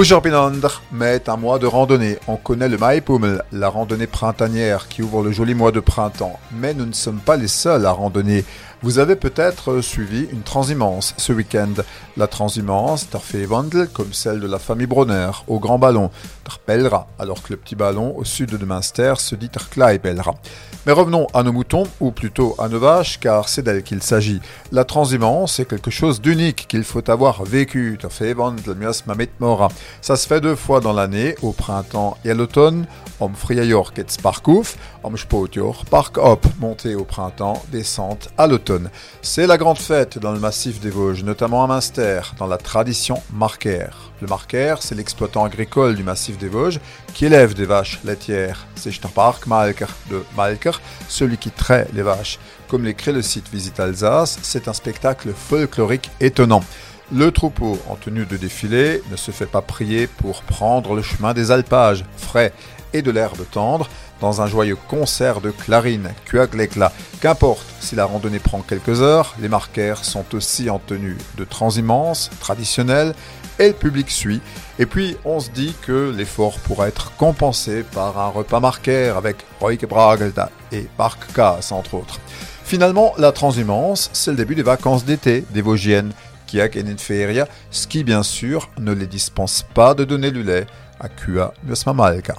Ujarbinander met un mois de randonnée. On connaît le Maipummel, la randonnée printanière qui ouvre le joli mois de printemps. Mais nous ne sommes pas les seuls à randonner. Vous avez peut-être suivi une transhumance ce week-end. La transhumance, Wandel, comme celle de la famille Bronner, au grand ballon, Pelra, alors que le petit ballon au sud de Münster se dit Pelra. Mais revenons à nos moutons, ou plutôt à nos vaches, car c'est d'elles qu'il s'agit. La transhumance est quelque chose d'unique qu'il faut avoir vécu. Ça se fait deux fois dans l'année, au printemps et à l'automne, om Friayork et Sparkouf, om Spotjor, Park Hop, montée au printemps, descente à l'automne. C'est la grande fête dans le massif des Vosges, notamment à Münster, dans la tradition marquaire. Le marquaire, c'est l'exploitant agricole du massif des Vosges qui élève des vaches laitières. C'est Starpark Malker de Malker, celui qui traite les vaches. Comme l'écrit le site Visite Alsace, c'est un spectacle folklorique étonnant. Le troupeau en tenue de défilé ne se fait pas prier pour prendre le chemin des alpages frais et de l'herbe tendre dans un joyeux concert de clarines, l'éclat. Qu'importe si la randonnée prend quelques heures, les marquaires sont aussi en tenue de transimmense traditionnelle et le public suit. Et puis on se dit que l'effort pourra être compensé par un repas marquaire avec Roy Bragelda et Marc Cass entre autres. Finalement, la transhumance, c'est le début des vacances d'été des Vosgiennes Kiak et Feria, ce qui bien sûr ne les dispense pas de donner du lait à Kua Malka.